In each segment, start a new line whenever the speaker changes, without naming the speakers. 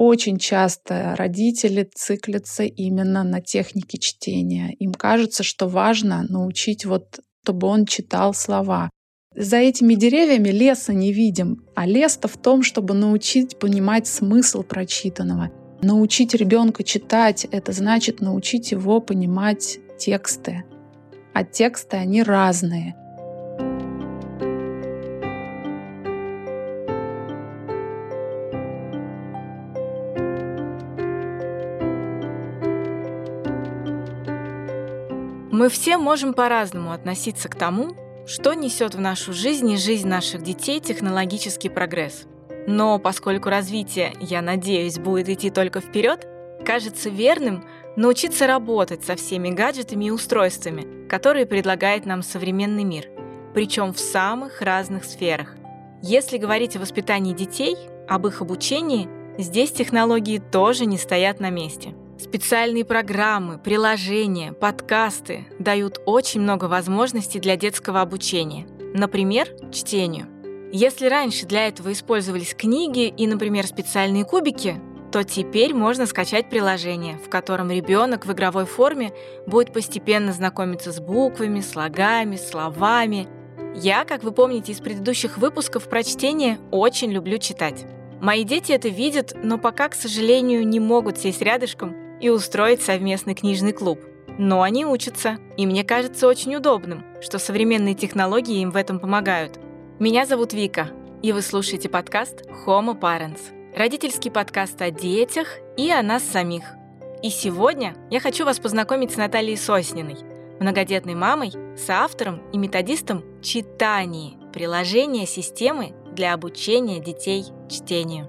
очень часто родители циклятся именно на технике чтения. Им кажется, что важно научить вот, чтобы он читал слова. За этими деревьями леса не видим, а лес-то в том, чтобы научить понимать смысл прочитанного. Научить ребенка читать — это значит научить его понимать тексты. А тексты, они разные.
Мы все можем по-разному относиться к тому, что несет в нашу жизнь и жизнь наших детей технологический прогресс. Но поскольку развитие, я надеюсь, будет идти только вперед, кажется верным научиться работать со всеми гаджетами и устройствами, которые предлагает нам современный мир, причем в самых разных сферах. Если говорить о воспитании детей, об их обучении, здесь технологии тоже не стоят на месте. Специальные программы, приложения, подкасты дают очень много возможностей для детского обучения. Например, чтению. Если раньше для этого использовались книги и, например, специальные кубики, то теперь можно скачать приложение, в котором ребенок в игровой форме будет постепенно знакомиться с буквами, слогами, словами. Я, как вы помните из предыдущих выпусков про чтение, очень люблю читать. Мои дети это видят, но пока, к сожалению, не могут сесть рядышком и устроить совместный книжный клуб. Но они учатся, и мне кажется очень удобным, что современные технологии им в этом помогают. Меня зовут Вика, и вы слушаете подкаст Homo Parents, родительский подкаст о детях и о нас самих. И сегодня я хочу вас познакомить с Натальей Сосниной, многодетной мамой, соавтором и методистом читания, приложения системы для обучения детей чтению.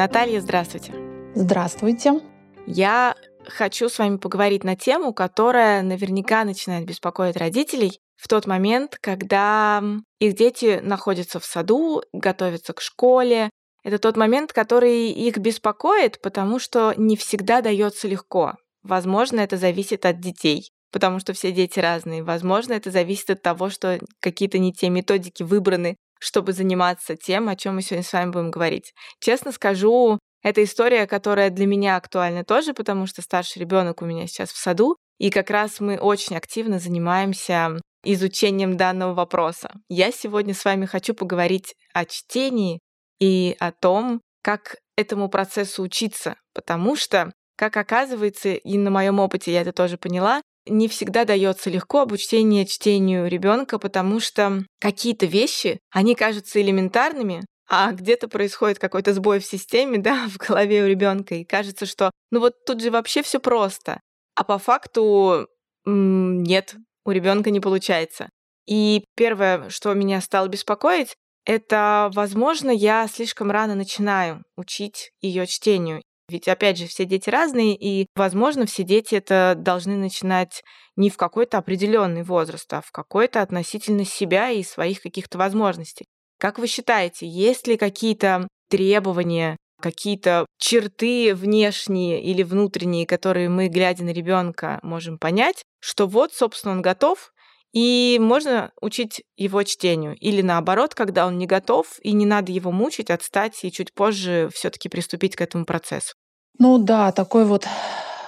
Наталья, здравствуйте.
Здравствуйте.
Я хочу с вами поговорить на тему, которая наверняка начинает беспокоить родителей в тот момент, когда их дети находятся в саду, готовятся к школе. Это тот момент, который их беспокоит, потому что не всегда дается легко. Возможно, это зависит от детей, потому что все дети разные. Возможно, это зависит от того, что какие-то не те методики выбраны чтобы заниматься тем, о чем мы сегодня с вами будем говорить. Честно скажу, это история, которая для меня актуальна тоже, потому что старший ребенок у меня сейчас в саду, и как раз мы очень активно занимаемся изучением данного вопроса. Я сегодня с вами хочу поговорить о чтении и о том, как этому процессу учиться, потому что, как оказывается, и на моем опыте я это тоже поняла, не всегда дается легко обучение чтению ребенка, потому что какие-то вещи, они кажутся элементарными, а где-то происходит какой-то сбой в системе, да, в голове у ребенка, и кажется, что ну вот тут же вообще все просто. А по факту нет, у ребенка не получается. И первое, что меня стало беспокоить, это, возможно, я слишком рано начинаю учить ее чтению. Ведь, опять же, все дети разные, и, возможно, все дети это должны начинать не в какой-то определенный возраст, а в какой-то относительно себя и своих каких-то возможностей. Как вы считаете, есть ли какие-то требования, какие-то черты внешние или внутренние, которые мы, глядя на ребенка, можем понять, что вот, собственно, он готов, и можно учить его чтению. Или наоборот, когда он не готов, и не надо его мучить, отстать и чуть позже все таки приступить к этому процессу.
Ну да, такой вот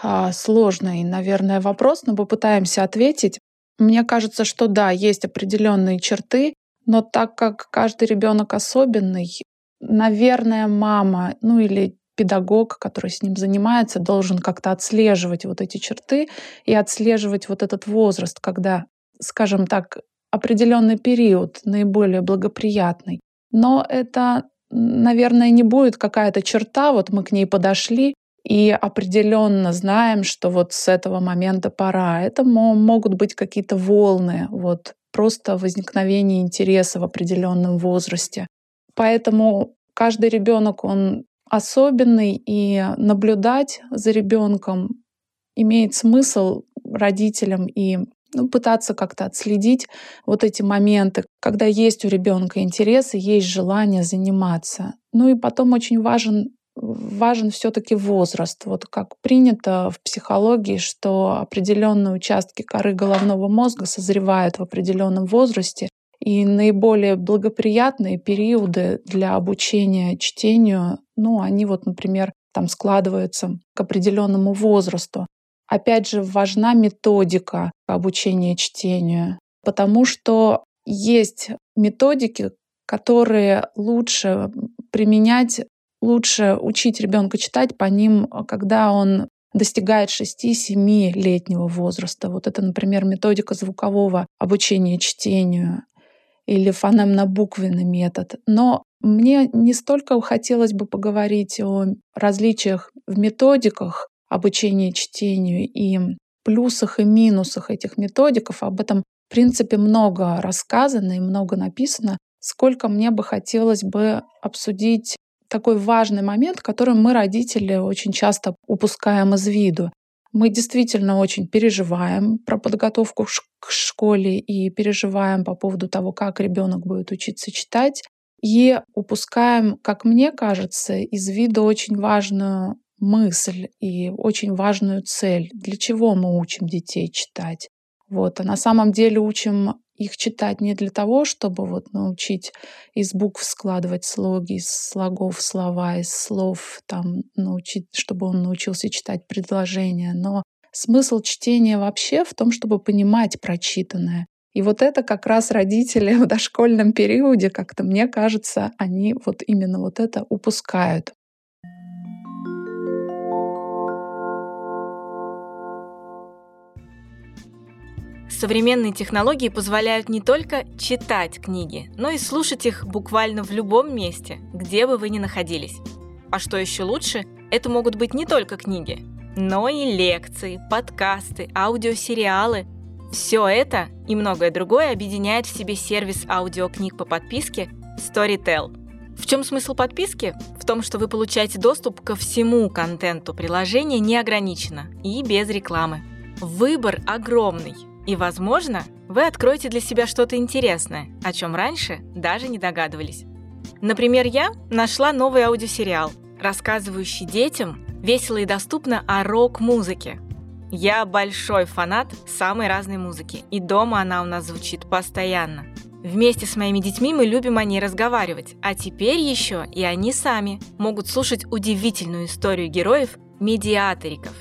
а, сложный, наверное, вопрос, но попытаемся ответить. Мне кажется, что да, есть определенные черты, но так как каждый ребенок особенный, наверное, мама, ну или педагог, который с ним занимается, должен как-то отслеживать вот эти черты и отслеживать вот этот возраст, когда, скажем так, определенный период наиболее благоприятный. Но это, наверное, не будет какая-то черта, вот мы к ней подошли, и определенно знаем, что вот с этого момента пора. Это могут быть какие-то волны, вот просто возникновение интереса в определенном возрасте. Поэтому каждый ребенок, он особенный, и наблюдать за ребенком имеет смысл родителям и ну, пытаться как-то отследить вот эти моменты, когда есть у ребенка интерес и есть желание заниматься. Ну и потом очень важен важен все-таки возраст. Вот как принято в психологии, что определенные участки коры головного мозга созревают в определенном возрасте, И наиболее благоприятные периоды для обучения чтению, ну, они вот, например, там складываются к определенному возрасту. Опять же, важна методика обучения чтению, потому что есть методики, которые лучше применять, лучше учить ребенка читать по ним, когда он достигает 6-7-летнего возраста. Вот это, например, методика звукового обучения чтению или фонемно-буквенный метод. Но мне не столько хотелось бы поговорить о различиях в методиках обучения чтению и плюсах и минусах этих методиков. Об этом, в принципе, много рассказано и много написано. Сколько мне бы хотелось бы обсудить такой важный момент, который мы, родители, очень часто упускаем из виду. Мы действительно очень переживаем про подготовку к школе и переживаем по поводу того, как ребенок будет учиться читать. И упускаем, как мне кажется, из виду очень важную мысль и очень важную цель. Для чего мы учим детей читать? Вот. А на самом деле учим их читать не для того, чтобы вот научить из букв складывать слоги, из слогов слова, из слов там научить, чтобы он научился читать предложения. Но смысл чтения вообще в том, чтобы понимать прочитанное. И вот это как раз родители в дошкольном периоде, как-то мне кажется, они вот именно вот это упускают.
Современные технологии позволяют не только читать книги, но и слушать их буквально в любом месте, где бы вы ни находились. А что еще лучше, это могут быть не только книги, но и лекции, подкасты, аудиосериалы. Все это и многое другое объединяет в себе сервис аудиокниг по подписке Storytel. В чем смысл подписки? В том, что вы получаете доступ ко всему контенту приложения неограниченно и без рекламы. Выбор огромный – и, возможно, вы откроете для себя что-то интересное, о чем раньше даже не догадывались. Например, я нашла новый аудиосериал, рассказывающий детям весело и доступно о рок-музыке. Я большой фанат самой разной музыки, и дома она у нас звучит постоянно. Вместе с моими детьми мы любим о ней разговаривать, а теперь еще и они сами могут слушать удивительную историю героев медиаториков.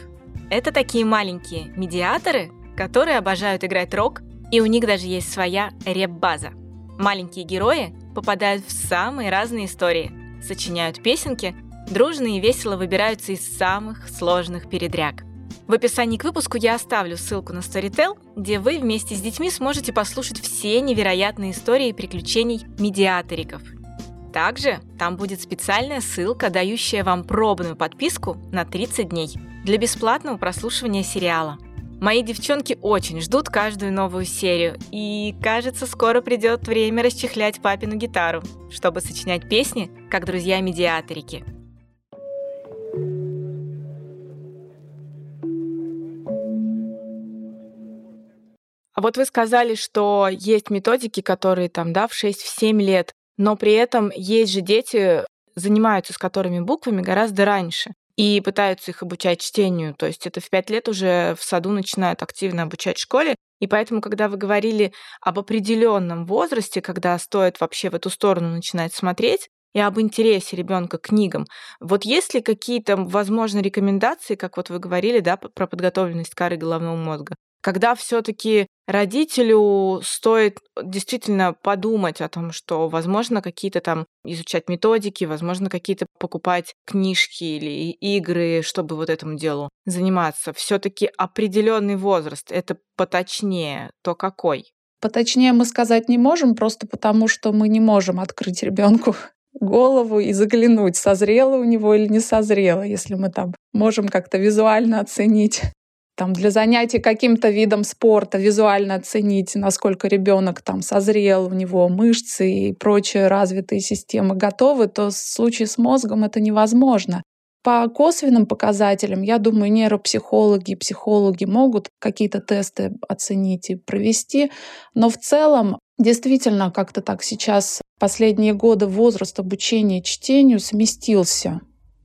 Это такие маленькие медиаторы, которые обожают играть рок, и у них даже есть своя реп-база. Маленькие герои попадают в самые разные истории, сочиняют песенки, дружно и весело выбираются из самых сложных передряг. В описании к выпуску я оставлю ссылку на Storytel, где вы вместе с детьми сможете послушать все невероятные истории приключений медиаториков. Также там будет специальная ссылка, дающая вам пробную подписку на 30 дней для бесплатного прослушивания сериала – Мои девчонки очень ждут каждую новую серию, и, кажется, скоро придет время расчехлять папину гитару, чтобы сочинять песни, как друзья-медиаторики. А вот вы сказали, что есть методики, которые там, да, в 6-7 лет, но при этом есть же дети, занимаются с которыми буквами гораздо раньше и пытаются их обучать чтению. То есть это в пять лет уже в саду начинают активно обучать в школе. И поэтому, когда вы говорили об определенном возрасте, когда стоит вообще в эту сторону начинать смотреть, и об интересе ребенка к книгам. Вот есть ли какие-то, возможно, рекомендации, как вот вы говорили, да, про подготовленность коры головного мозга? Когда все-таки родителю стоит действительно подумать о том, что, возможно, какие-то там изучать методики, возможно, какие-то покупать книжки или игры, чтобы вот этому делу заниматься. Все-таки определенный возраст, это поточнее, то какой?
Поточнее мы сказать не можем, просто потому что мы не можем открыть ребенку голову и заглянуть, созрело у него или не созрело, если мы там можем как-то визуально оценить там, для занятий каким-то видом спорта визуально оценить, насколько ребенок там созрел, у него мышцы и прочие развитые системы готовы, то в случае с мозгом это невозможно. По косвенным показателям, я думаю, нейропсихологи, психологи могут какие-то тесты оценить и провести, но в целом действительно как-то так сейчас последние годы возраст обучения чтению сместился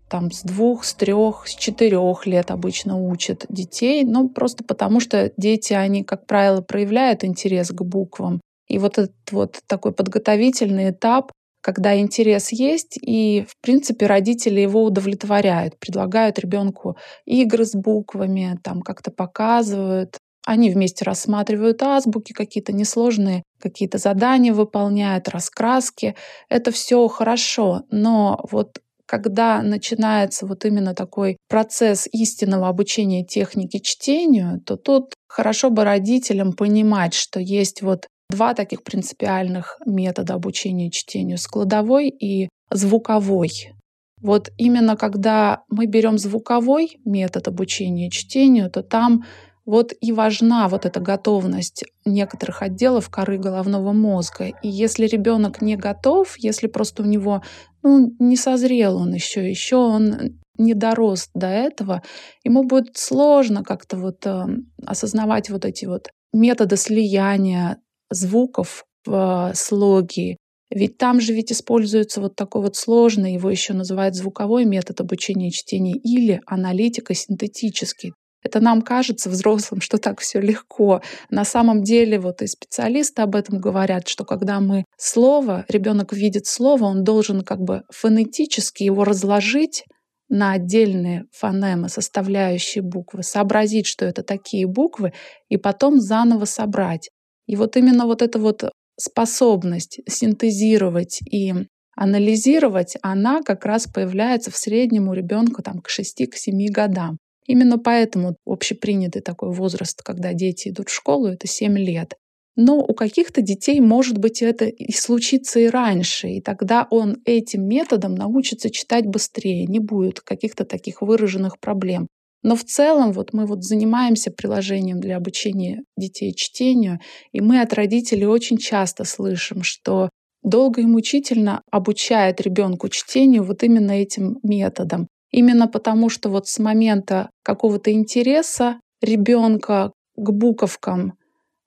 там с двух, с трех, с четырех лет обычно учат детей, ну просто потому что дети, они, как правило, проявляют интерес к буквам. И вот этот вот такой подготовительный этап, когда интерес есть, и, в принципе, родители его удовлетворяют, предлагают ребенку игры с буквами, там как-то показывают. Они вместе рассматривают азбуки, какие-то несложные, какие-то задания выполняют, раскраски. Это все хорошо, но вот когда начинается вот именно такой процесс истинного обучения технике чтению, то тут хорошо бы родителям понимать, что есть вот два таких принципиальных метода обучения чтению — складовой и звуковой. Вот именно когда мы берем звуковой метод обучения чтению, то там вот и важна вот эта готовность некоторых отделов коры головного мозга. И если ребенок не готов, если просто у него ну, не созрел он еще, еще он не дорос до этого, ему будет сложно как-то вот э, осознавать вот эти вот методы слияния звуков в слоге. Ведь там же ведь используется вот такой вот сложный, его еще называют звуковой метод обучения чтения или аналитико-синтетический. Это нам кажется взрослым, что так все легко. На самом деле вот и специалисты об этом говорят, что когда мы слово, ребенок видит слово, он должен как бы фонетически его разложить на отдельные фонемы, составляющие буквы, сообразить, что это такие буквы, и потом заново собрать. И вот именно вот эта вот способность синтезировать и анализировать, она как раз появляется в среднем у ребенка там, к 6-7 годам. Именно поэтому общепринятый такой возраст, когда дети идут в школу, это 7 лет. Но у каких-то детей, может быть, это и случится и раньше, и тогда он этим методом научится читать быстрее, не будет каких-то таких выраженных проблем. Но в целом вот мы вот занимаемся приложением для обучения детей чтению, и мы от родителей очень часто слышим, что долго и мучительно обучает ребенку чтению вот именно этим методом. Именно потому, что вот с момента какого-то интереса ребенка к буковкам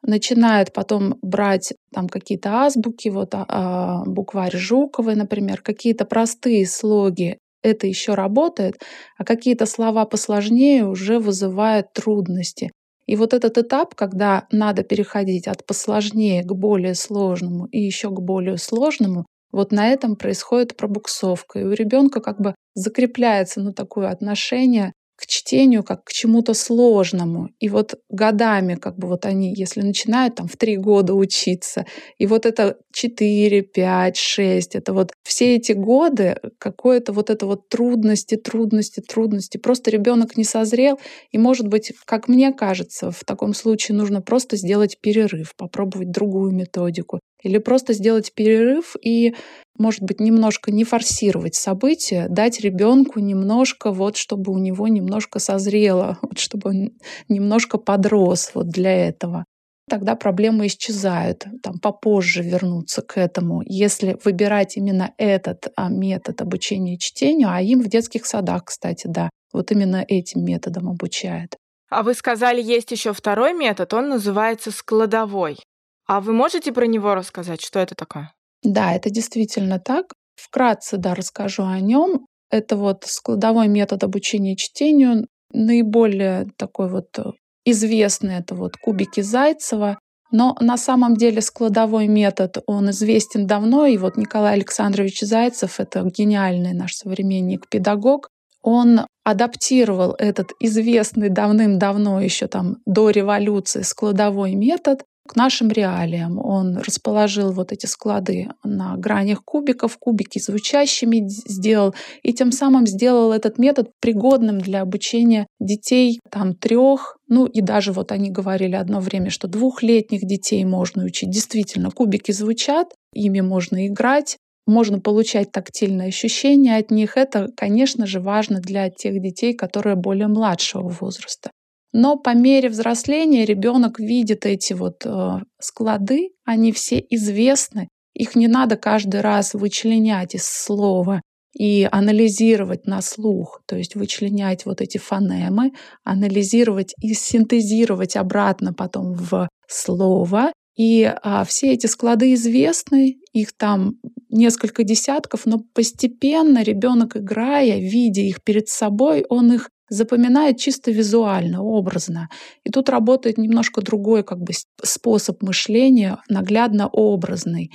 начинают потом брать там какие-то азбуки, вот а, а, букварь Жуковой, например, какие-то простые слоги, это еще работает, а какие-то слова посложнее уже вызывают трудности. И вот этот этап, когда надо переходить от посложнее к более сложному и еще к более сложному, вот на этом происходит пробуксовка. И у ребенка как бы закрепляется ну, такое отношение к чтению как к чему-то сложному. И вот годами, как бы вот они, если начинают там в три года учиться, и вот это 4, 5, 6, это вот все эти годы какое-то вот это вот трудности, трудности, трудности. Просто ребенок не созрел, и может быть, как мне кажется, в таком случае нужно просто сделать перерыв, попробовать другую методику. Или просто сделать перерыв и может быть, немножко не форсировать события, дать ребенку немножко, вот, чтобы у него немножко созрело, вот, чтобы он немножко подрос вот для этого. Тогда проблемы исчезают, там попозже вернуться к этому. Если выбирать именно этот а, метод обучения чтению, а им в детских садах, кстати, да, вот именно этим методом обучают.
А вы сказали, есть еще второй метод, он называется складовой. А вы можете про него рассказать, что это такое?
Да, это действительно так. Вкратце, да, расскажу о нем. Это вот складовой метод обучения чтению, наиболее такой вот э, известный, это вот кубики Зайцева. Но на самом деле складовой метод, он известен давно, и вот Николай Александрович Зайцев, это гениальный наш современник-педагог, он адаптировал этот известный давным-давно еще там до революции складовой метод к нашим реалиям. Он расположил вот эти склады на гранях кубиков, кубики звучащими сделал, и тем самым сделал этот метод пригодным для обучения детей там трех, ну и даже вот они говорили одно время, что двухлетних детей можно учить. Действительно, кубики звучат, ими можно играть, можно получать тактильные ощущения от них. Это, конечно же, важно для тех детей, которые более младшего возраста. Но по мере взросления ребенок видит эти вот э, склады, они все известны, их не надо каждый раз вычленять из слова и анализировать на слух, то есть вычленять вот эти фонемы, анализировать и синтезировать обратно потом в слово. И а, все эти склады известны, их там несколько десятков, но постепенно ребенок, играя, видя их перед собой, он их запоминает чисто визуально, образно. И тут работает немножко другой как бы способ мышления, наглядно-образный.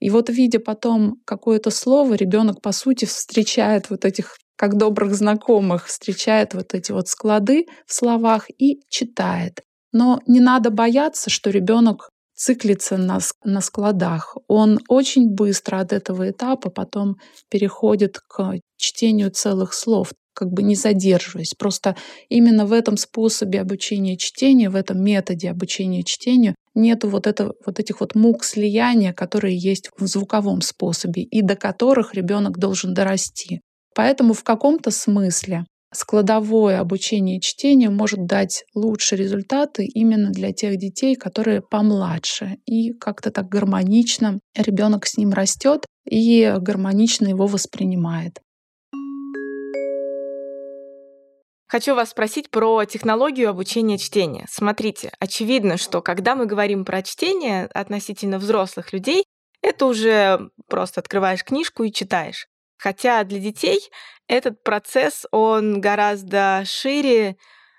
И вот видя потом какое-то слово, ребенок по сути встречает вот этих как добрых знакомых, встречает вот эти вот склады в словах и читает. Но не надо бояться, что ребенок циклится на, на складах. Он очень быстро от этого этапа потом переходит к чтению целых слов, как бы не задерживаясь. Просто именно в этом способе обучения чтения, в этом методе обучения чтению нету вот, это, вот этих вот мук слияния, которые есть в звуковом способе и до которых ребенок должен дорасти. Поэтому в каком-то смысле складовое обучение чтению может дать лучшие результаты именно для тех детей, которые помладше. И как-то так гармонично ребенок с ним растет и гармонично его воспринимает.
Хочу вас спросить про технологию обучения чтения. Смотрите, очевидно, что когда мы говорим про чтение относительно взрослых людей, это уже просто открываешь книжку и читаешь. Хотя для детей этот процесс, он гораздо шире,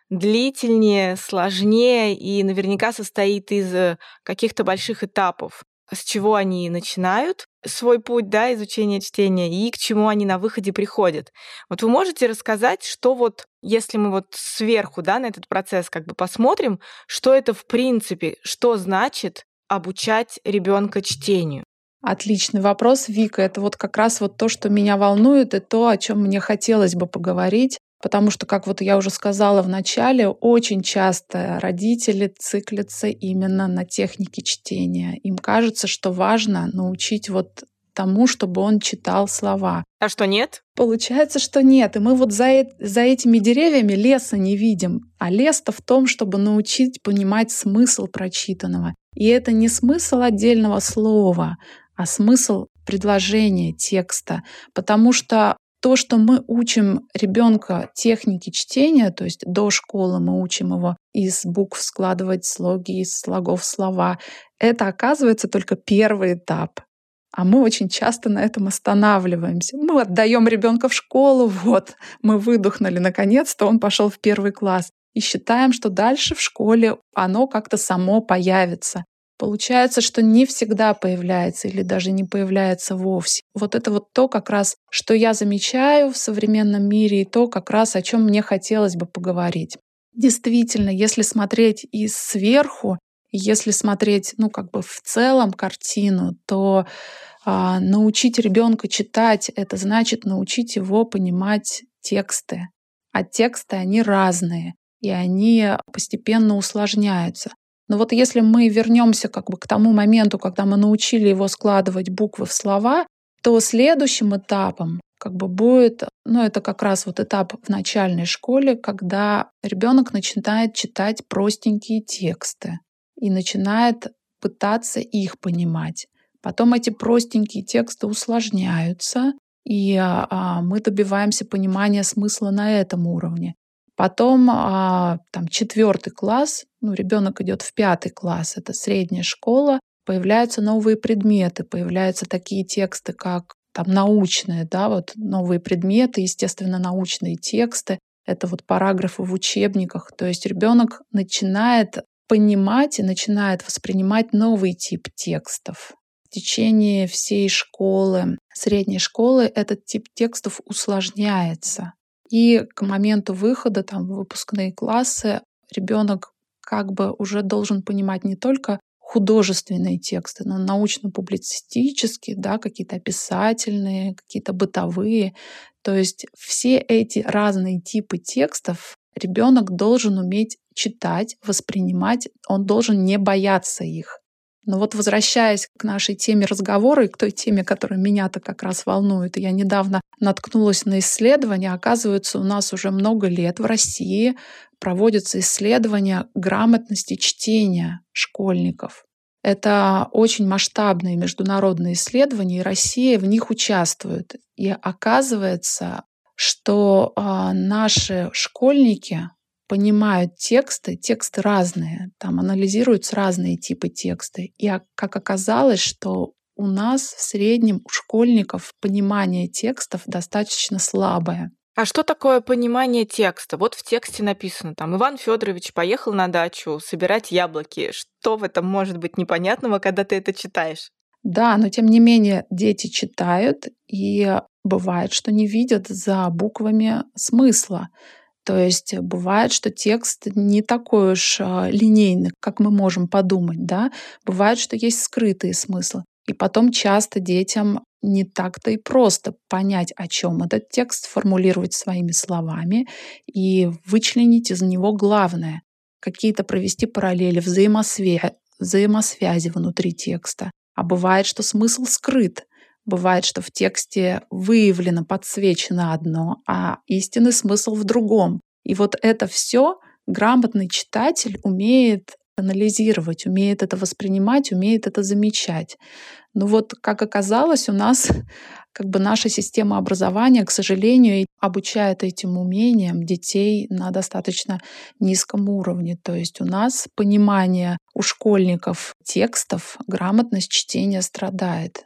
длительнее, сложнее и наверняка состоит из э, каких-то больших этапов, с чего они начинают свой путь да, изучения чтения и к чему они на выходе приходят. Вот вы можете рассказать, что вот, если мы вот сверху да, на этот процесс как бы посмотрим, что это в принципе, что значит обучать ребенка чтению?
Отличный вопрос, Вика. Это вот как раз вот то, что меня волнует, и то, о чем мне хотелось бы поговорить. Потому что, как вот я уже сказала в начале, очень часто родители циклятся именно на технике чтения. Им кажется, что важно научить вот тому, чтобы он читал слова.
А что нет?
Получается, что нет. И мы вот за, за этими деревьями леса не видим. А лес-то в том, чтобы научить понимать смысл прочитанного. И это не смысл отдельного слова, а смысл предложения текста. Потому что то, что мы учим ребенка технике чтения, то есть до школы мы учим его из букв складывать слоги, из слогов слова, это оказывается только первый этап. А мы очень часто на этом останавливаемся. Мы отдаем ребенка в школу, вот, мы выдохнули, наконец-то он пошел в первый класс. И считаем, что дальше в школе оно как-то само появится. Получается, что не всегда появляется или даже не появляется вовсе. Вот это вот то как раз, что я замечаю в современном мире и то как раз, о чем мне хотелось бы поговорить. Действительно, если смотреть и сверху, если смотреть, ну, как бы в целом картину, то а, научить ребенка читать, это значит научить его понимать тексты. А тексты, они разные, и они постепенно усложняются. Но вот если мы вернемся как бы к тому моменту, когда мы научили его складывать буквы в слова, то следующим этапом как бы будет, ну это как раз вот этап в начальной школе, когда ребенок начинает читать простенькие тексты и начинает пытаться их понимать. Потом эти простенькие тексты усложняются, и а, мы добиваемся понимания смысла на этом уровне. Потом а, там четвертый класс, ну, ребенок идет в пятый класс, это средняя школа, появляются новые предметы, появляются такие тексты, как там научные, да, вот новые предметы, естественно, научные тексты, это вот параграфы в учебниках. То есть ребенок начинает понимать и начинает воспринимать новый тип текстов. В течение всей школы, средней школы, этот тип текстов усложняется. И к моменту выхода там, в выпускные классы ребенок как бы уже должен понимать не только художественные тексты, но научно-публицистические, да, какие-то описательные, какие-то бытовые. То есть все эти разные типы текстов ребенок должен уметь читать, воспринимать, он должен не бояться их. Но вот возвращаясь к нашей теме разговора и к той теме, которая меня-то как раз волнует, я недавно наткнулась на исследования. Оказывается, у нас уже много лет в России проводятся исследования грамотности чтения школьников. Это очень масштабные международные исследования, и Россия в них участвует. И оказывается, что э, наши школьники понимают тексты, тексты разные, там анализируются разные типы текста. И как оказалось, что у нас в среднем у школьников понимание текстов достаточно слабое.
А что такое понимание текста? Вот в тексте написано там Иван Федорович поехал на дачу собирать яблоки. Что в этом может быть непонятного, когда ты это читаешь?
Да, но тем не менее дети читают, и бывает, что не видят за буквами смысла. То есть бывает, что текст не такой уж а, линейный, как мы можем подумать, да. Бывает, что есть скрытые смыслы. И потом часто детям не так-то и просто понять, о чем этот текст, формулировать своими словами и вычленить из него главное, какие-то провести параллели, взаимосвязи, взаимосвязи внутри текста. А бывает, что смысл скрыт. Бывает, что в тексте выявлено, подсвечено одно, а истинный смысл в другом. И вот это все грамотный читатель умеет анализировать, умеет это воспринимать, умеет это замечать. Но вот, как оказалось, у нас как бы наша система образования, к сожалению, обучает этим умениям детей на достаточно низком уровне. То есть у нас понимание у школьников текстов, грамотность чтения страдает.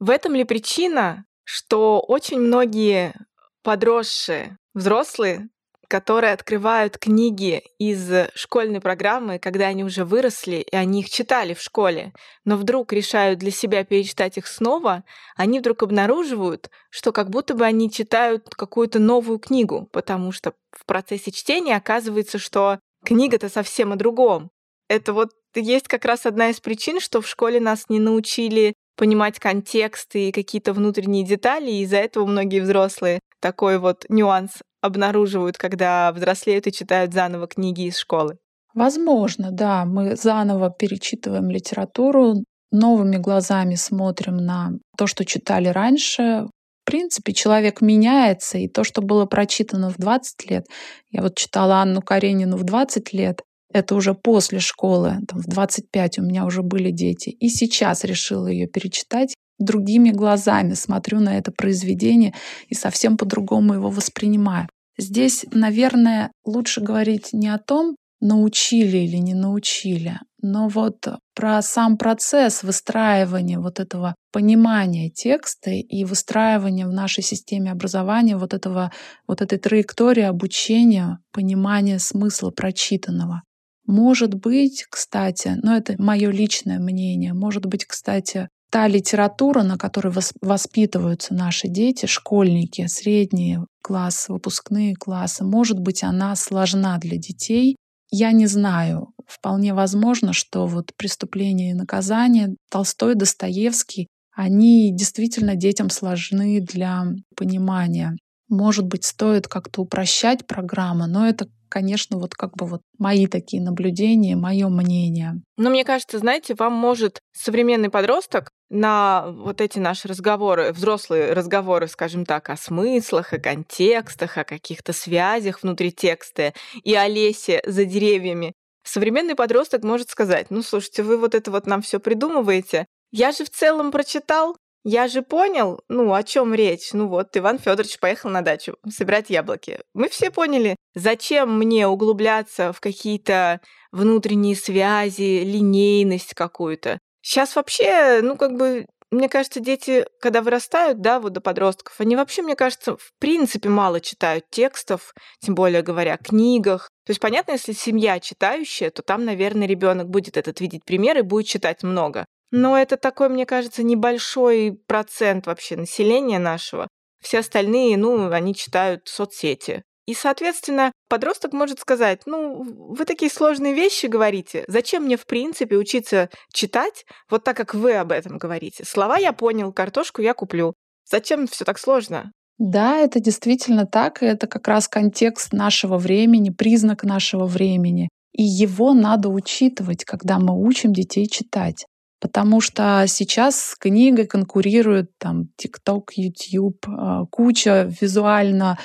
В этом ли причина, что очень многие подросшие взрослые которые открывают книги из школьной программы, когда они уже выросли, и они их читали в школе, но вдруг решают для себя перечитать их снова, они вдруг обнаруживают, что как будто бы они читают какую-то новую книгу, потому что в процессе чтения оказывается, что книга-то совсем о другом. Это вот есть как раз одна из причин, что в школе нас не научили понимать контекст и какие-то внутренние детали, и из-за этого многие взрослые такой вот нюанс обнаруживают, когда взрослеют и читают заново книги из школы?
Возможно, да. Мы заново перечитываем литературу, новыми глазами смотрим на то, что читали раньше. В принципе, человек меняется, и то, что было прочитано в 20 лет, я вот читала Анну Каренину в 20 лет, это уже после школы, там, в 25 у меня уже были дети. И сейчас решила ее перечитать другими глазами, смотрю на это произведение и совсем по-другому его воспринимаю. Здесь, наверное, лучше говорить не о том, научили или не научили, но вот про сам процесс выстраивания вот этого понимания текста и выстраивания в нашей системе образования вот этого вот этой траектории обучения, понимания смысла прочитанного. Может быть, кстати, но это мое личное мнение, может быть, кстати, та литература, на которой воспитываются наши дети, школьники, средние классы, выпускные классы, может быть, она сложна для детей. Я не знаю. Вполне возможно, что вот преступление и наказание Толстой, Достоевский, они действительно детям сложны для понимания. Может быть, стоит как-то упрощать программу, но это конечно, вот как бы вот мои такие наблюдения, мое мнение.
Но мне кажется, знаете, вам может современный подросток на вот эти наши разговоры, взрослые разговоры, скажем так, о смыслах, о контекстах, о каких-то связях внутри текста и о лесе за деревьями, современный подросток может сказать, ну, слушайте, вы вот это вот нам все придумываете, я же в целом прочитал, я же понял, ну, о чем речь. Ну вот, Иван Федорович поехал на дачу собирать яблоки. Мы все поняли, зачем мне углубляться в какие-то внутренние связи, линейность какую-то. Сейчас вообще, ну, как бы, мне кажется, дети, когда вырастают, да, вот до подростков, они вообще, мне кажется, в принципе мало читают текстов, тем более говоря книгах. То есть, понятно, если семья читающая, то там, наверное, ребенок будет этот видеть пример и будет читать много. Но это такой, мне кажется, небольшой процент вообще населения нашего. Все остальные, ну, они читают соцсети. И, соответственно, подросток может сказать, ну, вы такие сложные вещи говорите, зачем мне, в принципе, учиться читать, вот так, как вы об этом говорите? Слова я понял, картошку я куплю. Зачем все так сложно?
Да, это действительно так, и это как раз контекст нашего времени, признак нашего времени. И его надо учитывать, когда мы учим детей читать. Потому что сейчас с книгой конкурируют там TikTok, YouTube, а, куча визуально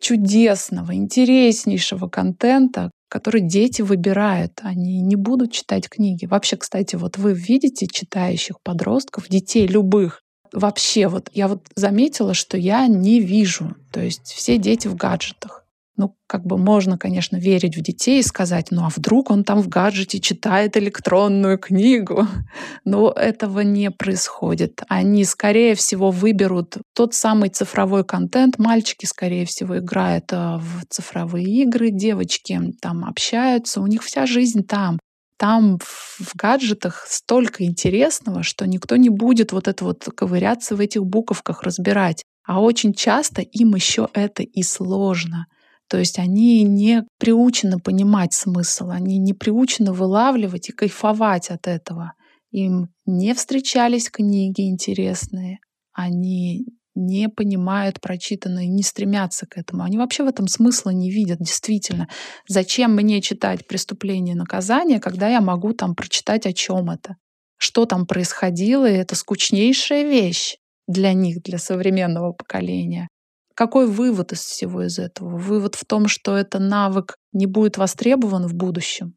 чудесного, интереснейшего контента, который дети выбирают. Они не будут читать книги. Вообще, кстати, вот вы видите читающих подростков, детей любых. Вообще, вот я вот заметила, что я не вижу. То есть все дети в гаджетах. Ну, как бы можно, конечно, верить в детей и сказать, ну а вдруг он там в гаджете читает электронную книгу? Но этого не происходит. Они, скорее всего, выберут тот самый цифровой контент. Мальчики, скорее всего, играют а, в цифровые игры, девочки там общаются, у них вся жизнь там. Там в гаджетах столько интересного, что никто не будет вот это вот ковыряться в этих буковках, разбирать. А очень часто им еще это и сложно. То есть они не приучены понимать смысл, они не приучены вылавливать и кайфовать от этого. Им не встречались книги интересные, они не понимают прочитанное, не стремятся к этому. Они вообще в этом смысла не видят, действительно. Зачем мне читать «Преступление и наказание», когда я могу там прочитать, о чем это? Что там происходило, и это скучнейшая вещь для них, для современного поколения. Какой вывод из всего из этого? Вывод в том, что этот навык не будет востребован в будущем.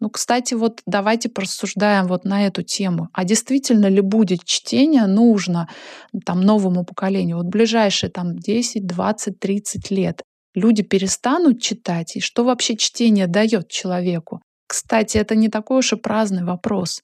Ну, кстати, вот давайте порассуждаем вот на эту тему. А действительно ли будет чтение нужно там новому поколению? Вот ближайшие там 10, 20, 30 лет люди перестанут читать? И что вообще чтение дает человеку? Кстати, это не такой уж и праздный вопрос.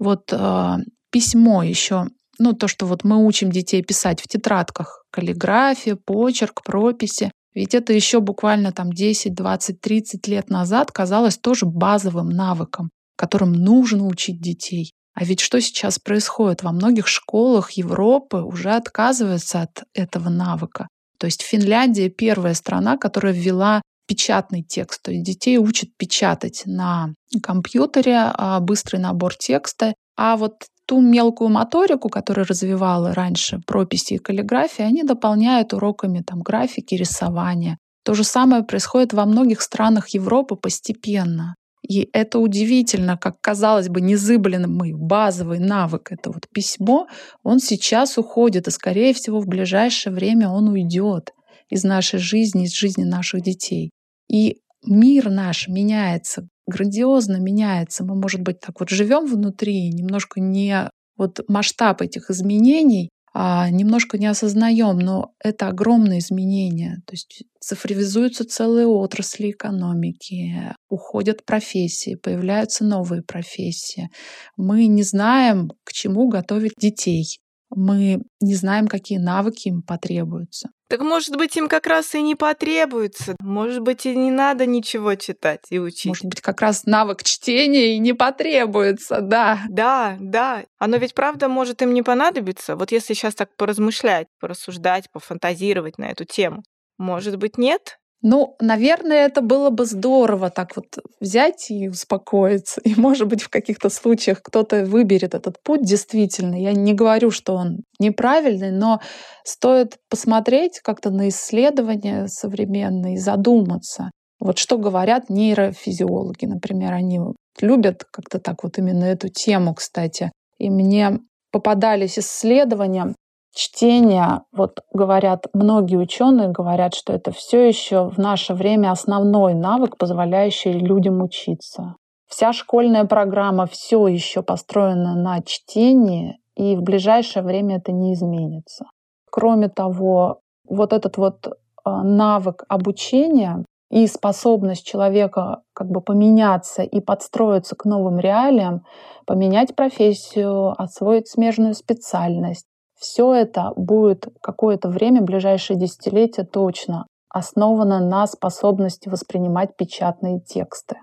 Вот э, письмо еще ну, то, что вот мы учим детей писать в тетрадках, каллиграфия, почерк, прописи. Ведь это еще буквально там 10, 20, 30 лет назад казалось тоже базовым навыком, которым нужно учить детей. А ведь что сейчас происходит? Во многих школах Европы уже отказываются от этого навыка. То есть Финляндия первая страна, которая ввела печатный текст. То есть детей учат печатать на компьютере, а, быстрый набор текста. А вот ту мелкую моторику, которую развивала раньше прописи и каллиграфия, они дополняют уроками там, графики, рисования. То же самое происходит во многих странах Европы постепенно. И это удивительно, как казалось бы незыблемый базовый навык, это вот письмо, он сейчас уходит, и скорее всего в ближайшее время он уйдет из нашей жизни, из жизни наших детей. И мир наш меняется, грандиозно меняется. Мы, может быть, так вот живем внутри, немножко не вот масштаб этих изменений, а немножко не осознаем, но это огромные изменения. То есть цифровизуются целые отрасли экономики, уходят профессии, появляются новые профессии. Мы не знаем, к чему готовить детей мы не знаем, какие навыки им потребуются.
Так может быть, им как раз и не потребуется. Может быть, и не надо ничего читать и учить.
Может быть, как раз навык чтения и не потребуется, да.
Да, да. Оно ведь правда может им не понадобиться. Вот если сейчас так поразмышлять, порассуждать, пофантазировать на эту тему. Может быть, нет?
Ну, наверное, это было бы здорово так вот взять и успокоиться. И, может быть, в каких-то случаях кто-то выберет этот путь действительно. Я не говорю, что он неправильный, но стоит посмотреть как-то на исследования современные и задуматься. Вот что говорят нейрофизиологи, например, они любят как-то так вот именно эту тему, кстати. И мне попадались исследования, чтение, вот говорят, многие ученые говорят, что это все еще в наше время основной навык, позволяющий людям учиться. Вся школьная программа все еще построена на чтении, и в ближайшее время это не изменится. Кроме того, вот этот вот а, навык обучения и способность человека как бы поменяться и подстроиться к новым реалиям, поменять профессию, освоить смежную специальность, все это будет какое-то время, ближайшие десятилетия точно, основано на способности воспринимать печатные тексты.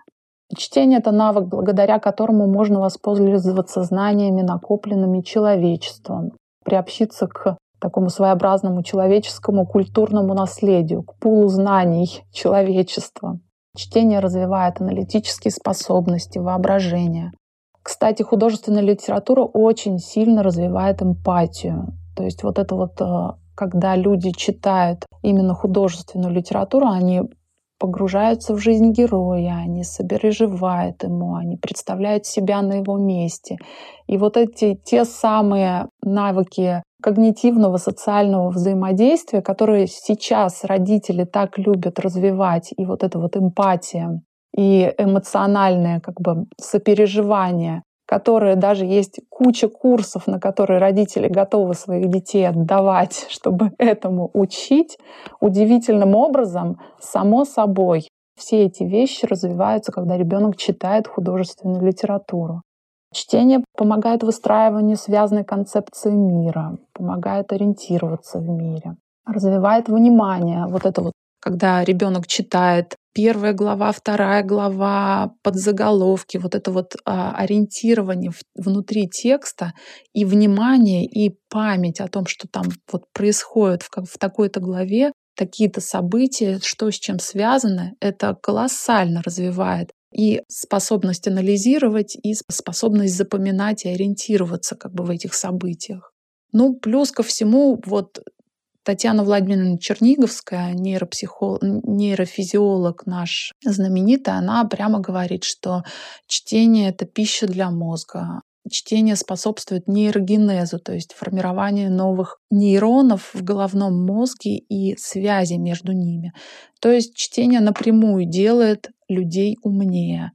Чтение — это навык, благодаря которому можно воспользоваться знаниями, накопленными человечеством, приобщиться к такому своеобразному человеческому культурному наследию, к пулу знаний человечества. Чтение развивает аналитические способности, воображение, кстати, художественная литература очень сильно развивает эмпатию. То есть вот это вот, э, когда люди читают именно художественную литературу, они погружаются в жизнь героя, они сопереживают ему, они представляют себя на его месте. И вот эти те самые навыки когнитивного социального взаимодействия, которые сейчас родители так любят развивать, и вот эта вот эмпатия, и эмоциональное как бы сопереживание которые даже есть куча курсов, на которые родители готовы своих детей отдавать, чтобы этому учить, удивительным образом, само собой, все эти вещи развиваются, когда ребенок читает художественную литературу. Чтение помогает выстраиванию связанной концепции мира, помогает ориентироваться в мире, развивает внимание. Вот это вот, когда ребенок читает первая глава, вторая глава, подзаголовки, вот это вот а, ориентирование в, внутри текста и внимание, и память о том, что там вот происходит в, в такой-то главе, такие-то события, что с чем связано, это колоссально развивает и способность анализировать, и способность запоминать и ориентироваться как бы в этих событиях. Ну, плюс ко всему, вот Татьяна Владимировна Черниговская, нейропсихолог, нейрофизиолог наш знаменитая, она прямо говорит, что чтение — это пища для мозга. Чтение способствует нейрогенезу, то есть формированию новых нейронов в головном мозге и связи между ними. То есть чтение напрямую делает людей умнее.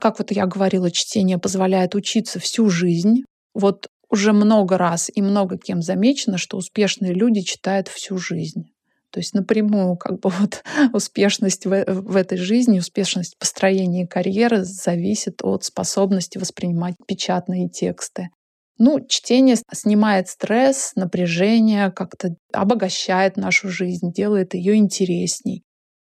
Как вот я говорила, чтение позволяет учиться всю жизнь. Вот уже много раз и много кем замечено, что успешные люди читают всю жизнь. То есть напрямую как бы вот успешность в, в этой жизни, успешность построения карьеры зависит от способности воспринимать печатные тексты. Ну, чтение снимает стресс, напряжение, как-то обогащает нашу жизнь, делает ее интересней.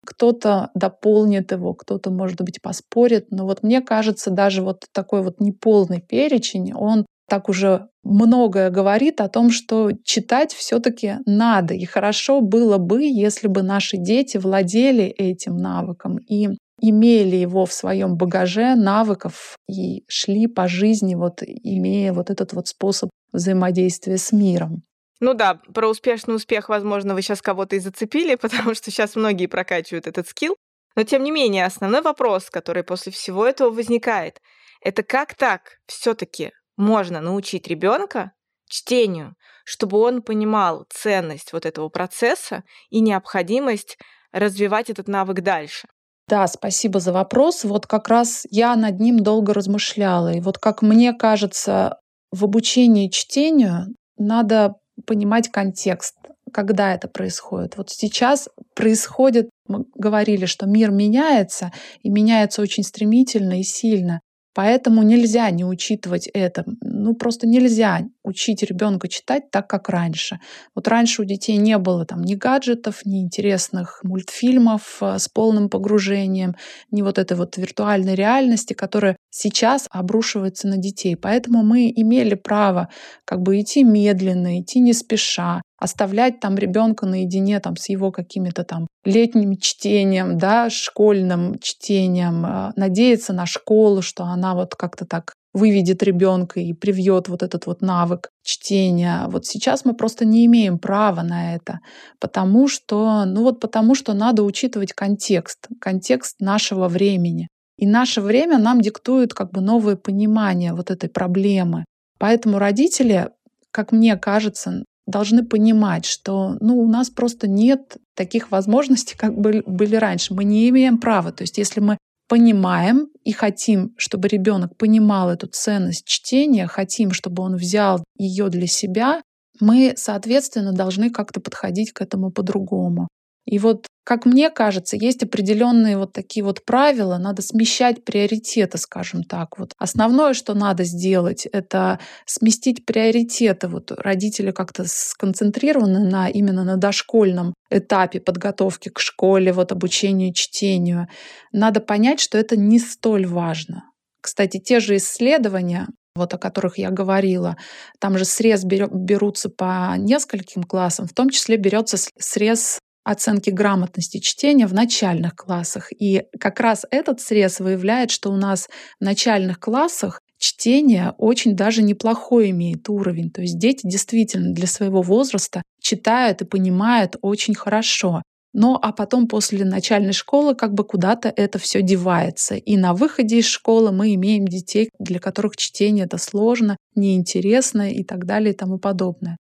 Кто-то дополнит его, кто-то, может быть, поспорит. Но вот мне кажется, даже вот такой вот неполный перечень, он так уже многое говорит о том, что читать все-таки надо. И хорошо было бы, если бы наши дети владели этим навыком и имели его в своем багаже навыков и шли по жизни, вот имея вот этот вот способ взаимодействия с миром.
Ну да, про успешный успех, возможно, вы сейчас кого-то и зацепили, потому что сейчас многие прокачивают этот скилл. Но тем не менее, основной вопрос, который после всего этого возникает, это как так все-таки можно научить ребенка чтению, чтобы он понимал ценность вот этого процесса и необходимость развивать этот навык дальше.
Да, спасибо за вопрос. Вот как раз я над ним долго размышляла. И вот как мне кажется, в обучении чтению надо понимать контекст, когда это происходит. Вот сейчас происходит, мы говорили, что мир меняется, и меняется очень стремительно и сильно. Поэтому нельзя не учитывать это. Ну, просто нельзя учить ребенка читать так, как раньше. Вот раньше у детей не было там ни гаджетов, ни интересных мультфильмов э, с полным погружением, ни вот этой вот виртуальной реальности, которая сейчас обрушивается на детей. Поэтому мы имели право как бы идти медленно, идти не спеша, оставлять там ребенка наедине там с его какими-то там летним чтением, да, школьным чтением, э, надеяться на школу, что она вот как-то так выведет ребенка и привьет вот этот вот навык чтения. Вот сейчас мы просто не имеем права на это, потому что, ну вот потому что надо учитывать контекст, контекст нашего времени. И наше время нам диктует как бы новое понимание вот этой проблемы. Поэтому родители, как мне кажется, должны понимать, что ну, у нас просто нет таких возможностей, как были раньше. Мы не имеем права. То есть если мы понимаем и хотим, чтобы ребенок понимал эту ценность чтения, хотим, чтобы он взял ее для себя, мы, соответственно, должны как-то подходить к этому по-другому. И вот, как мне кажется, есть определенные вот такие вот правила, надо смещать приоритеты, скажем так. Вот основное, что надо сделать, это сместить приоритеты. Вот родители как-то сконцентрированы на, именно на дошкольном этапе подготовки к школе, вот обучению чтению. Надо понять, что это не столь важно. Кстати, те же исследования, вот о которых я говорила, там же срез берутся по нескольким классам, в том числе берется срез оценки грамотности чтения в начальных классах. И как раз этот срез выявляет, что у нас в начальных классах чтение очень даже неплохой имеет уровень. То есть дети действительно для своего возраста читают и понимают очень хорошо. Но а потом после начальной школы как бы куда-то это все девается. И на выходе из школы мы имеем детей, для которых чтение это сложно, неинтересно и так далее и тому подобное.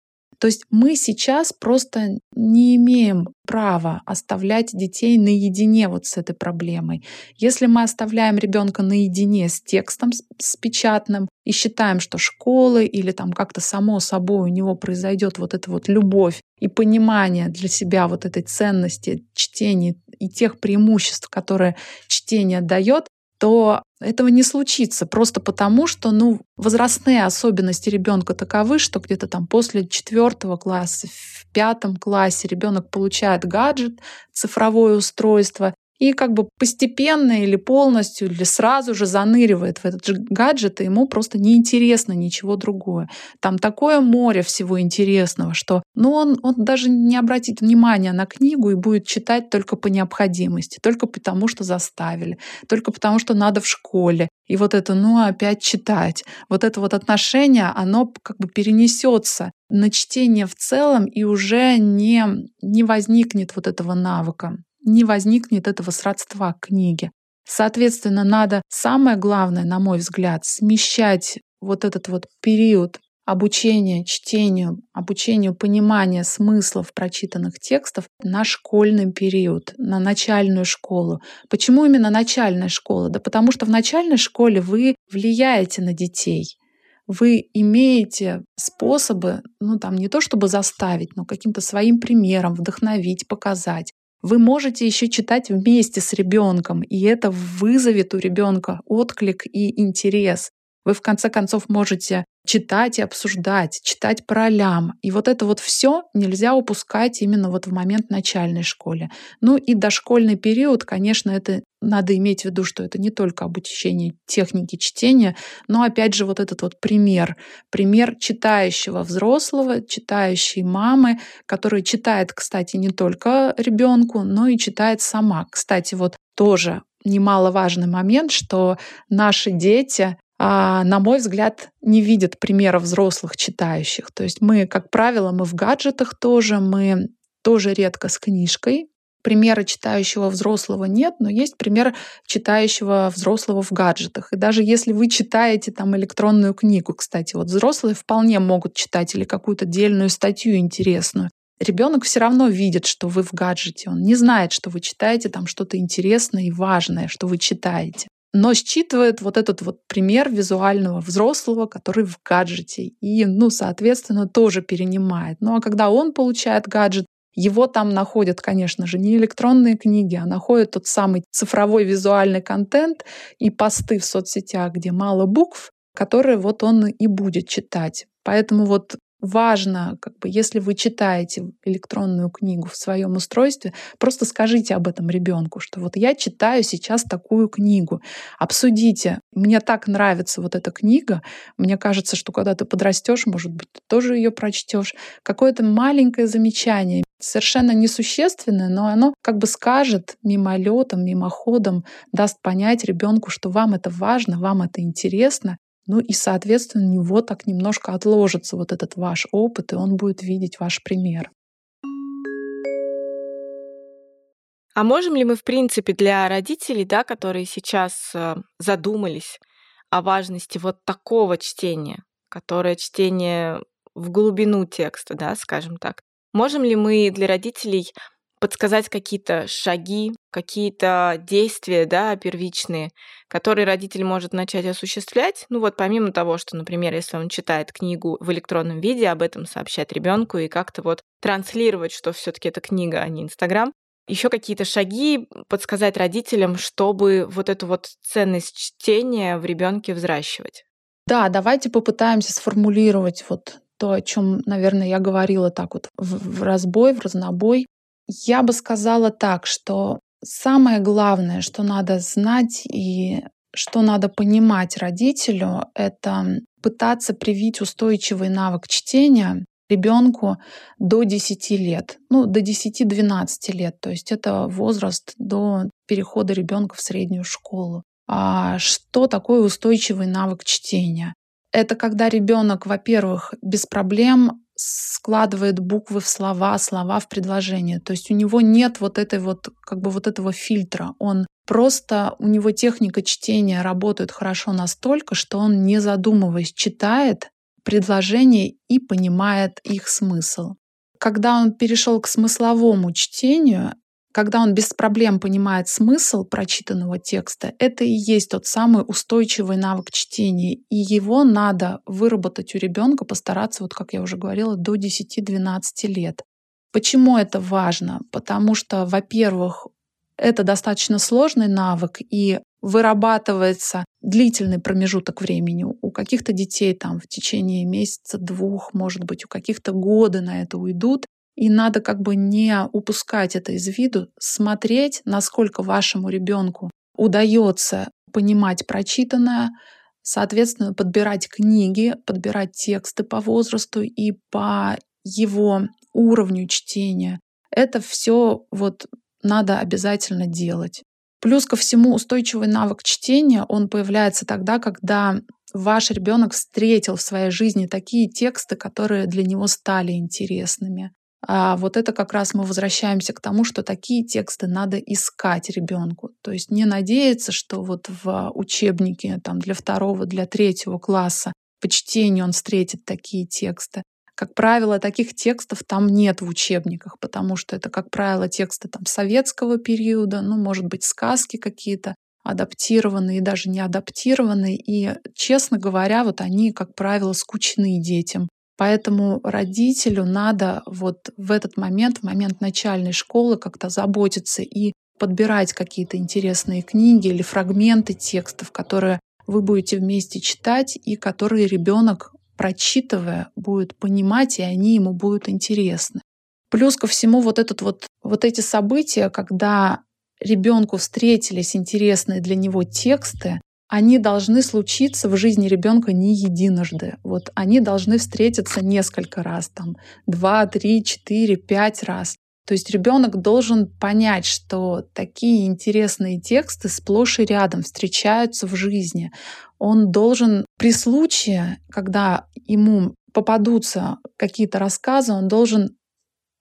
То есть мы сейчас просто не имеем права оставлять детей наедине вот с этой проблемой. Если мы оставляем ребенка наедине с текстом, с печатным, и считаем, что школы или там как-то само собой у него произойдет вот эта вот любовь и понимание для себя вот этой ценности чтения и тех преимуществ, которые чтение дает, то этого не случится просто потому, что ну, возрастные особенности ребенка таковы, что где-то там после четвертого класса, в пятом классе ребенок получает гаджет, цифровое устройство, и как бы постепенно или полностью, или сразу же заныривает в этот же гаджет, и ему просто неинтересно ничего другое. Там такое море всего интересного, что ну, он, он даже не обратит внимания на книгу и будет читать только по необходимости, только потому, что заставили, только потому, что надо в школе. И вот это, ну, опять читать. Вот это вот отношение, оно как бы перенесется на чтение в целом и уже не, не возникнет вот этого навыка не возникнет этого сродства к книге. Соответственно, надо, самое главное, на мой взгляд, смещать вот этот вот период обучения чтению, обучению понимания смыслов прочитанных текстов на школьный период, на начальную школу. Почему именно начальная школа? Да потому что в начальной школе вы влияете на детей. Вы имеете способы, ну там не то чтобы заставить, но каким-то своим примером вдохновить, показать. Вы можете еще читать вместе с ребенком, и это вызовет у ребенка отклик и интерес. Вы в конце концов можете читать и обсуждать, читать про лям. И вот это вот все нельзя упускать именно вот в момент начальной школы. Ну и дошкольный период, конечно, это надо иметь в виду, что это не только обучение техники чтения, но опять же вот этот вот пример. Пример читающего взрослого, читающей мамы, которая читает, кстати, не только ребенку, но и читает сама. Кстати, вот тоже немаловажный момент, что наши дети на мой взгляд, не видят примера взрослых читающих. То есть мы, как правило, мы в гаджетах тоже, мы тоже редко с книжкой. Примера читающего взрослого нет, но есть пример читающего взрослого в гаджетах. И даже если вы читаете там электронную книгу, кстати, вот взрослые вполне могут читать или какую-то отдельную статью интересную, ребенок все равно видит, что вы в гаджете. Он не знает, что вы читаете там что-то интересное и важное, что вы читаете но считывает вот этот вот пример визуального взрослого, который в гаджете, и, ну, соответственно, тоже перенимает. Ну, а когда он получает гаджет, его там находят, конечно же, не электронные книги, а находят тот самый цифровой визуальный контент и посты в соцсетях, где мало букв, которые вот он и будет читать. Поэтому вот важно, как бы, если вы читаете электронную книгу в своем устройстве, просто скажите об этом ребенку, что вот я читаю сейчас такую книгу, обсудите. Мне так нравится вот эта книга, мне кажется, что когда ты подрастешь, может быть, ты тоже ее прочтешь. Какое-то маленькое замечание, совершенно несущественное, но оно как бы скажет мимолетом, мимоходом, даст понять ребенку, что вам это важно, вам это интересно, ну и, соответственно, у него так немножко отложится вот этот ваш опыт, и он будет видеть ваш пример.
А можем ли мы, в принципе, для родителей, да, которые сейчас э, задумались о важности вот такого чтения, которое чтение в глубину текста, да, скажем так, можем ли мы для родителей подсказать какие-то шаги, какие-то действия, да, первичные, которые родитель может начать осуществлять. Ну вот помимо того, что, например, если он читает книгу в электронном виде, об этом сообщать ребенку и как-то вот транслировать, что все-таки это книга, а не Инстаграм. Еще какие-то шаги подсказать родителям, чтобы вот эту вот ценность чтения в ребенке взращивать.
Да, давайте попытаемся сформулировать вот то, о чем, наверное, я говорила так вот в, разбой, в разнобой. Я бы сказала так, что самое главное, что надо знать и что надо понимать родителю, это пытаться привить устойчивый навык чтения ребенку до 10 лет, ну, до 10-12 лет. То есть это возраст до перехода ребенка в среднюю школу. А что такое устойчивый навык чтения? Это когда ребенок, во-первых, без проблем складывает буквы в слова, слова в предложения. То есть у него нет вот этой вот, как бы вот этого фильтра. Он просто, у него техника чтения работает хорошо настолько, что он, не задумываясь, читает, предложения и понимает их смысл. Когда он перешел к смысловому чтению, когда он без проблем понимает смысл прочитанного текста, это и есть тот самый устойчивый навык чтения. И его надо выработать у ребенка, постараться, вот как я уже говорила, до 10-12 лет. Почему это важно? Потому что, во-первых, это достаточно сложный навык, и вырабатывается длительный промежуток времени. У каких-то детей там в течение месяца, двух, может быть, у каких-то годы на это уйдут. И надо как бы не упускать это из виду, смотреть, насколько вашему ребенку удается понимать прочитанное, соответственно, подбирать книги, подбирать тексты по возрасту и по его уровню чтения. Это все вот надо обязательно делать. Плюс ко всему устойчивый навык чтения, он появляется тогда, когда ваш ребенок встретил в своей жизни такие тексты, которые для него стали интересными. А вот это как раз мы возвращаемся к тому, что такие тексты надо искать ребенку. То есть не надеяться, что вот в учебнике там, для второго, для третьего класса по чтению он встретит такие тексты. Как правило, таких текстов там нет в учебниках, потому что это, как правило, тексты там советского периода, ну, может быть, сказки какие-то, адаптированные и даже не адаптированные. И, честно говоря, вот они, как правило, скучны детям. Поэтому родителю надо вот в этот момент, в момент начальной школы как-то заботиться и подбирать какие-то интересные книги или фрагменты текстов, которые вы будете вместе читать и которые ребенок прочитывая, будет понимать, и они ему будут интересны. Плюс ко всему вот, этот вот, вот эти события, когда ребенку встретились интересные для него тексты, они должны случиться в жизни ребенка не единожды. Вот они должны встретиться несколько раз, там, два, три, четыре, пять раз. То есть ребенок должен понять, что такие интересные тексты сплошь и рядом встречаются в жизни. Он должен при случае, когда ему попадутся какие-то рассказы, он должен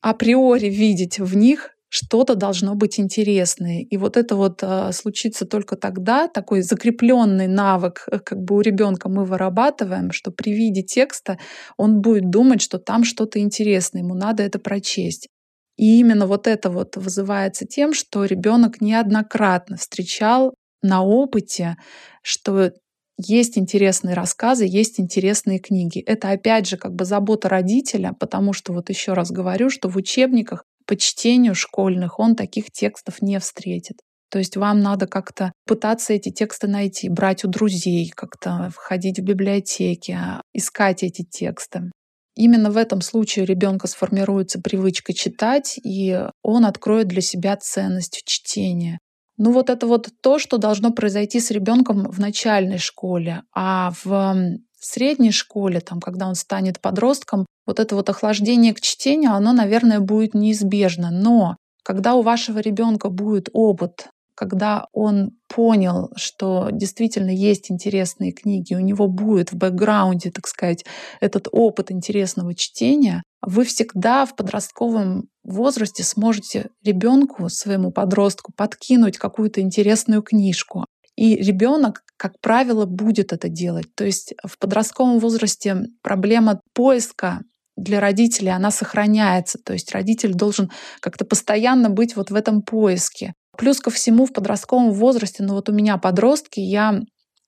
априори видеть в них что-то должно быть интересное. И вот это вот э, случится только тогда, такой закрепленный навык э, как бы у ребенка мы вырабатываем, что при виде текста он будет думать, что там что-то интересное, ему надо это прочесть. И именно вот это вот вызывается тем, что ребенок неоднократно встречал на опыте, что есть интересные рассказы, есть интересные книги. Это опять же как бы забота родителя, потому что вот еще раз говорю, что в учебниках по чтению школьных он таких текстов не встретит. То есть вам надо как-то пытаться эти тексты найти, брать у друзей, как-то входить в библиотеки, искать эти тексты. Именно в этом случае ребенка сформируется привычка читать, и он откроет для себя ценность чтения. Ну вот это вот то, что должно произойти с ребенком в начальной школе, а в средней школе, там, когда он станет подростком, вот это вот охлаждение к чтению, оно, наверное, будет неизбежно. Но когда у вашего ребенка будет опыт когда он понял, что действительно есть интересные книги, у него будет в бэкграунде, так сказать, этот опыт интересного чтения, вы всегда в подростковом возрасте сможете ребенку, своему подростку, подкинуть какую-то интересную книжку. И ребенок, как правило, будет это делать. То есть в подростковом возрасте проблема поиска для родителей она сохраняется. То есть родитель должен как-то постоянно быть вот в этом поиске. Плюс ко всему в подростковом возрасте, ну вот у меня подростки, я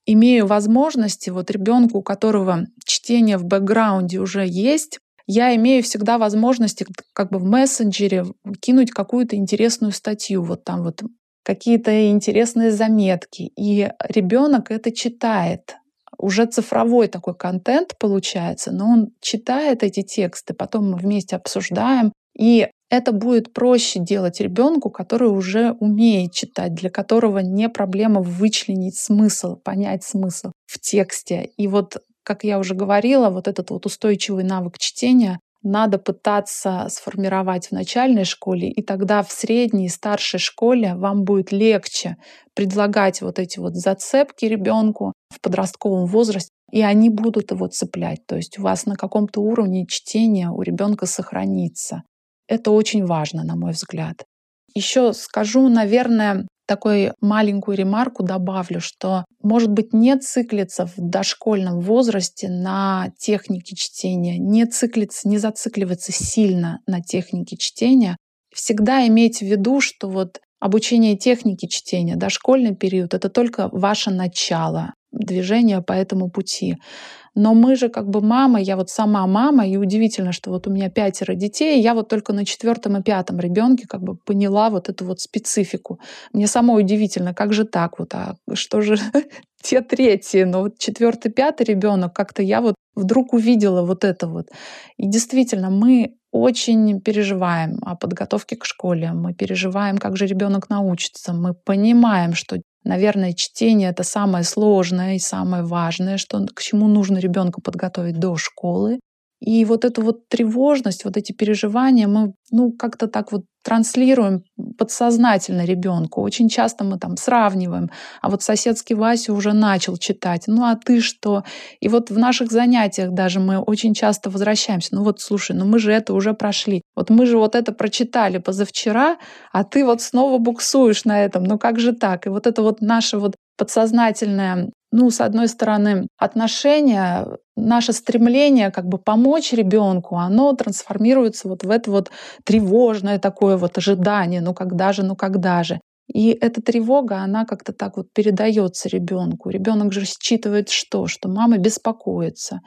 имею возможности, вот ребенку, у которого чтение в бэкграунде уже есть, я имею всегда возможности как бы в мессенджере кинуть какую-то интересную статью, вот там вот какие-то интересные заметки. И ребенок это читает. Уже цифровой такой контент получается, но он читает эти тексты, потом мы вместе обсуждаем. И это будет проще делать ребенку, который уже умеет читать, для которого не проблема вычленить смысл, понять смысл в тексте. И вот, как я уже говорила, вот этот вот устойчивый навык чтения надо пытаться сформировать в начальной школе, и тогда в средней и старшей школе вам будет легче предлагать вот эти вот зацепки ребенку в подростковом возрасте, и они будут его цеплять. То есть у вас на каком-то уровне чтения у ребенка сохранится. Это очень важно, на мой взгляд. Еще скажу, наверное, такой маленькую ремарку добавлю, что, может быть, не циклиться в дошкольном возрасте на технике чтения, не циклиться, не зацикливаться сильно на технике чтения. Всегда имейте в виду, что вот обучение технике чтения, дошкольный период — это только ваше начало движения по этому пути. Но мы же как бы мама, я вот сама мама, и удивительно, что вот у меня пятеро детей, я вот только на четвертом и пятом ребенке как бы поняла вот эту вот специфику. Мне самой удивительно, как же так вот, а что же те третьи, но вот четвертый, пятый ребенок, как-то я вот вдруг увидела вот это вот. И действительно, мы очень переживаем о подготовке к школе, мы переживаем, как же ребенок научится, мы понимаем, что Наверное, чтение это самое сложное и самое важное, что, к чему нужно ребенка подготовить до школы. И вот эту вот тревожность, вот эти переживания мы ну, как-то так вот транслируем подсознательно ребенку. Очень часто мы там сравниваем, а вот соседский Вася уже начал читать, ну а ты что? И вот в наших занятиях даже мы очень часто возвращаемся, ну вот слушай, ну мы же это уже прошли, вот мы же вот это прочитали позавчера, а ты вот снова буксуешь на этом, ну как же так? И вот это вот наше вот подсознательное ну, с одной стороны, отношение, наше стремление как бы помочь ребенку, оно трансформируется вот в это вот тревожное такое вот ожидание, ну когда же, ну когда же. И эта тревога, она как-то так вот передается ребенку. Ребенок же считывает что? Что мама беспокоится.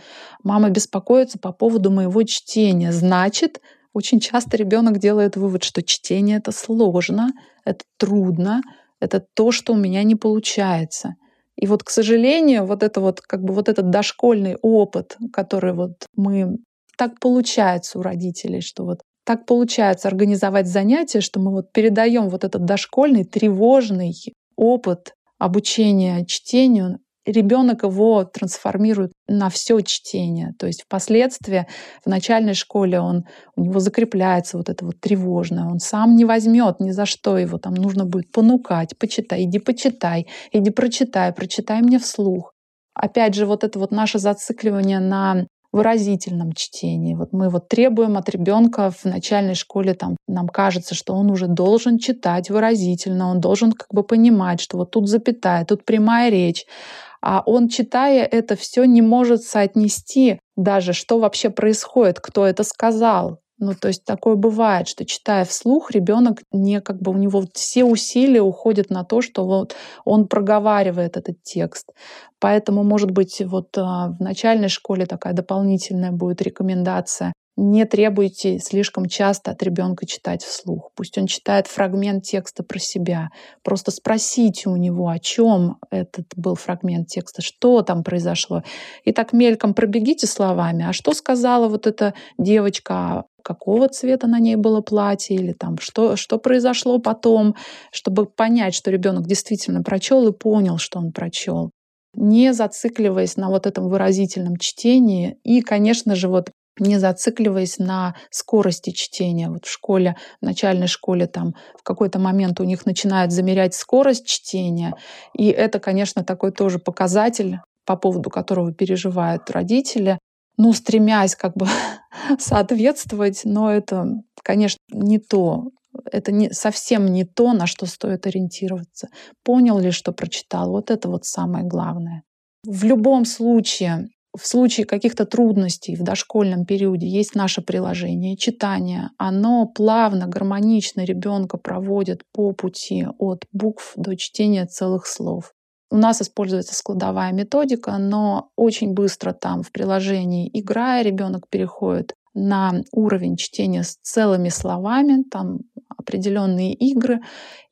Мама беспокоится по поводу моего чтения. Значит, очень часто ребенок делает вывод, что чтение это сложно, это трудно, это то, что у меня не получается. И вот, к сожалению, вот это вот, как бы вот этот дошкольный опыт, который вот мы так получается у родителей, что вот так получается организовать занятия, что мы вот передаем вот этот дошкольный тревожный опыт обучения чтению ребенок его трансформирует на все чтение. То есть впоследствии в начальной школе он, у него закрепляется вот это вот тревожное. Он сам не возьмет ни за что его. Там нужно будет понукать, почитай, иди почитай, иди прочитай, прочитай мне вслух. Опять же, вот это вот наше зацикливание на выразительном чтении. Вот мы вот требуем от ребенка в начальной школе, там, нам кажется, что он уже должен читать выразительно, он должен как бы понимать, что вот тут запятая, тут прямая речь а он, читая это все, не может соотнести даже, что вообще происходит, кто это сказал. Ну, то есть такое бывает, что читая вслух, ребенок не как бы у него все усилия уходят на то, что вот он проговаривает этот текст. Поэтому, может быть, вот а, в начальной школе такая дополнительная будет рекомендация не требуйте слишком часто от ребенка читать вслух. Пусть он читает фрагмент текста про себя. Просто спросите у него, о чем этот был фрагмент текста, что там произошло. И так мельком пробегите словами, а что сказала вот эта девочка, какого цвета на ней было платье, или там что, что произошло потом, чтобы понять, что ребенок действительно прочел и понял, что он прочел не зацикливаясь на вот этом выразительном чтении. И, конечно же, вот не зацикливаясь на скорости чтения. Вот в школе, в начальной школе там в какой-то момент у них начинают замерять скорость чтения. И это, конечно, такой тоже показатель, по поводу которого переживают родители, ну, стремясь как бы соответствовать, но это, конечно, не то. Это не, совсем не то, на что стоит ориентироваться. Понял ли, что прочитал? Вот это вот самое главное. В любом случае, в случае каких-то трудностей в дошкольном периоде есть наше приложение читание. Оно плавно, гармонично ребенка проводит по пути от букв до чтения целых слов. У нас используется складовая методика, но очень быстро там в приложении играя ребенок переходит на уровень чтения с целыми словами, там определенные игры.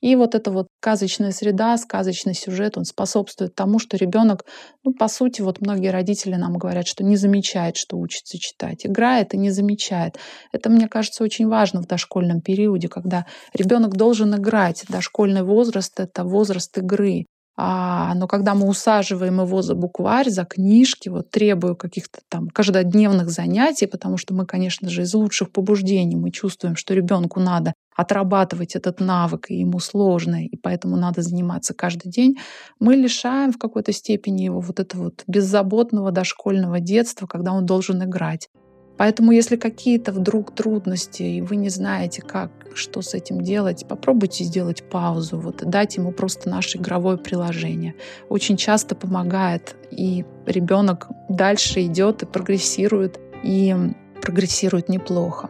И вот эта вот сказочная среда, сказочный сюжет, он способствует тому, что ребенок, ну, по сути, вот многие родители нам говорят, что не замечает, что учится читать. Играет и не замечает. Это, мне кажется, очень важно в дошкольном периоде, когда ребенок должен играть. Дошкольный возраст — это возраст игры. А, но когда мы усаживаем его за букварь, за книжки, вот требуя каких-то там каждодневных занятий, потому что мы, конечно же, из лучших побуждений мы чувствуем, что ребенку надо отрабатывать этот навык, и ему сложно, и поэтому надо заниматься каждый день, мы лишаем в какой-то степени его вот этого вот беззаботного дошкольного детства, когда он должен играть. Поэтому, если какие-то вдруг трудности, и вы не знаете, как, что с этим делать, попробуйте сделать паузу, вот, дать ему просто наше игровое приложение. Очень часто помогает, и ребенок дальше идет и прогрессирует, и прогрессирует неплохо.